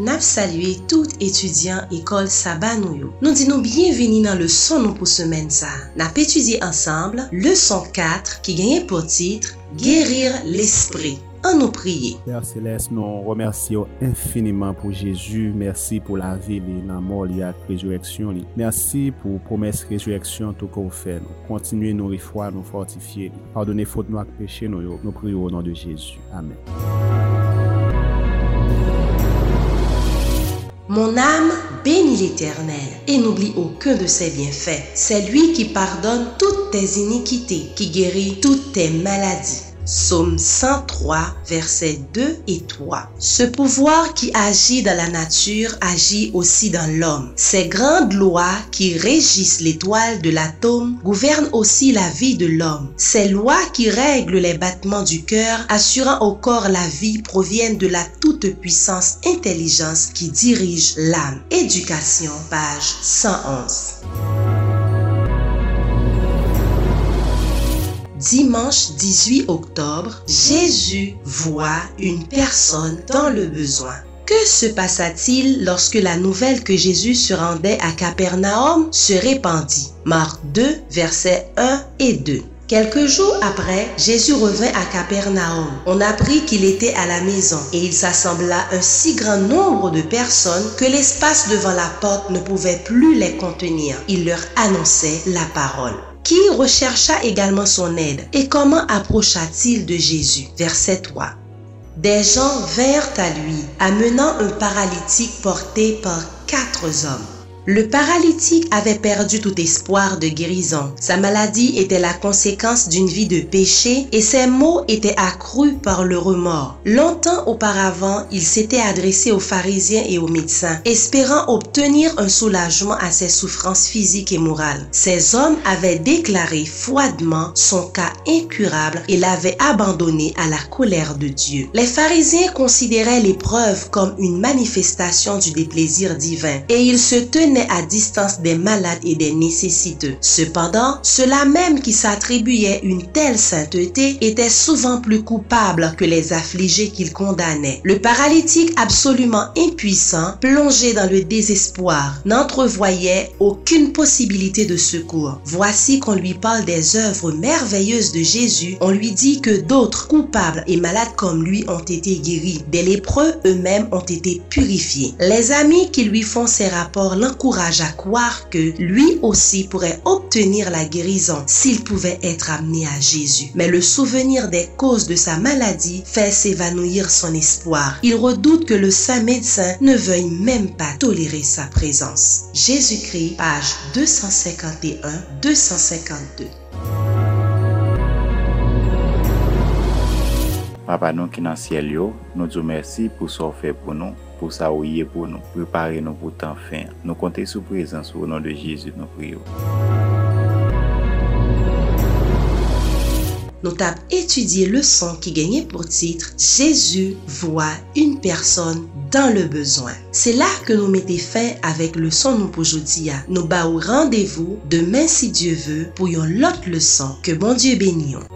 Nap salye tout etudyan ekol Saba nou yo. Nou di nou bienveni nan le son nou pou semen sa. Nap etudye ansamble, leson 4 ki genye pou titre Gerir l'esprit. An nou priye. Père Céleste, nou remersi yo infiniman pou Jésus. Mersi pou la vi li nan mor li ak rezureksyon li. Mersi pou promes rezureksyon tou kon fè nou. Kontinuye nou rifwa, nou fortifiye li. Pardonne fote nou ak peche nou yo. Nou priyo ou nan de Jésus. Amen. Mon âme bénit l'Éternel et n'oublie aucun de ses bienfaits. C'est lui qui pardonne toutes tes iniquités, qui guérit toutes tes maladies. Psaume 103, versets 2 et 3. Ce pouvoir qui agit dans la nature agit aussi dans l'homme. Ces grandes lois qui régissent l'étoile de l'atome gouvernent aussi la vie de l'homme. Ces lois qui règlent les battements du cœur, assurant au corps la vie, proviennent de la toute-puissance intelligence qui dirige l'âme. Éducation, page 111. Dimanche 18 octobre, Jésus voit une personne dans le besoin. Que se passa-t-il lorsque la nouvelle que Jésus se rendait à Capernaum se répandit? Marc 2, versets 1 et 2. Quelques jours après, Jésus revint à Capernaum. On apprit qu'il était à la maison et il s'assembla un si grand nombre de personnes que l'espace devant la porte ne pouvait plus les contenir. Il leur annonçait la parole qui rechercha également son aide. Et comment approcha-t-il de Jésus? Verset 3. Des gens vinrent à lui, amenant un paralytique porté par quatre hommes. Le paralytique avait perdu tout espoir de guérison. Sa maladie était la conséquence d'une vie de péché et ses maux étaient accrus par le remords. Longtemps auparavant, il s'était adressé aux pharisiens et aux médecins, espérant obtenir un soulagement à ses souffrances physiques et morales. Ces hommes avaient déclaré froidement son cas incurable et l'avaient abandonné à la colère de Dieu. Les pharisiens considéraient l'épreuve comme une manifestation du déplaisir divin et ils se tenaient à distance des malades et des nécessiteux. Cependant, ceux-là même qui s'attribuaient une telle sainteté étaient souvent plus coupables que les affligés qu'ils condamnaient. Le paralytique absolument impuissant, plongé dans le désespoir, n'entrevoyait aucune possibilité de secours. Voici qu'on lui parle des œuvres merveilleuses de Jésus. On lui dit que d'autres coupables et malades comme lui ont été guéris. Des lépreux eux-mêmes ont été purifiés. Les amis qui lui font ces rapports l'encouragent courage à croire que lui aussi pourrait obtenir la guérison s'il pouvait être amené à Jésus. Mais le souvenir des causes de sa maladie fait s'évanouir son espoir. Il redoute que le saint médecin ne veuille même pas tolérer sa présence. Jésus-Christ, page 251-252. Papa nou ki nan siel yo, nou djou mersi pou sor fe pou nou, pou sa ouye pou nou, prepare nou pou tan fin. Nou konte sou prezans ou nan de Jezu nou priyo. Nou tap etudye le son ki genye pou titre Jezu voit un person dan le bezwen. Se la ke nou mette fin avek le son nou pou jodi ya. Nou ba ou randevou demen si Diyo ve pou yon lot le son. Ke bon Diyo benyon.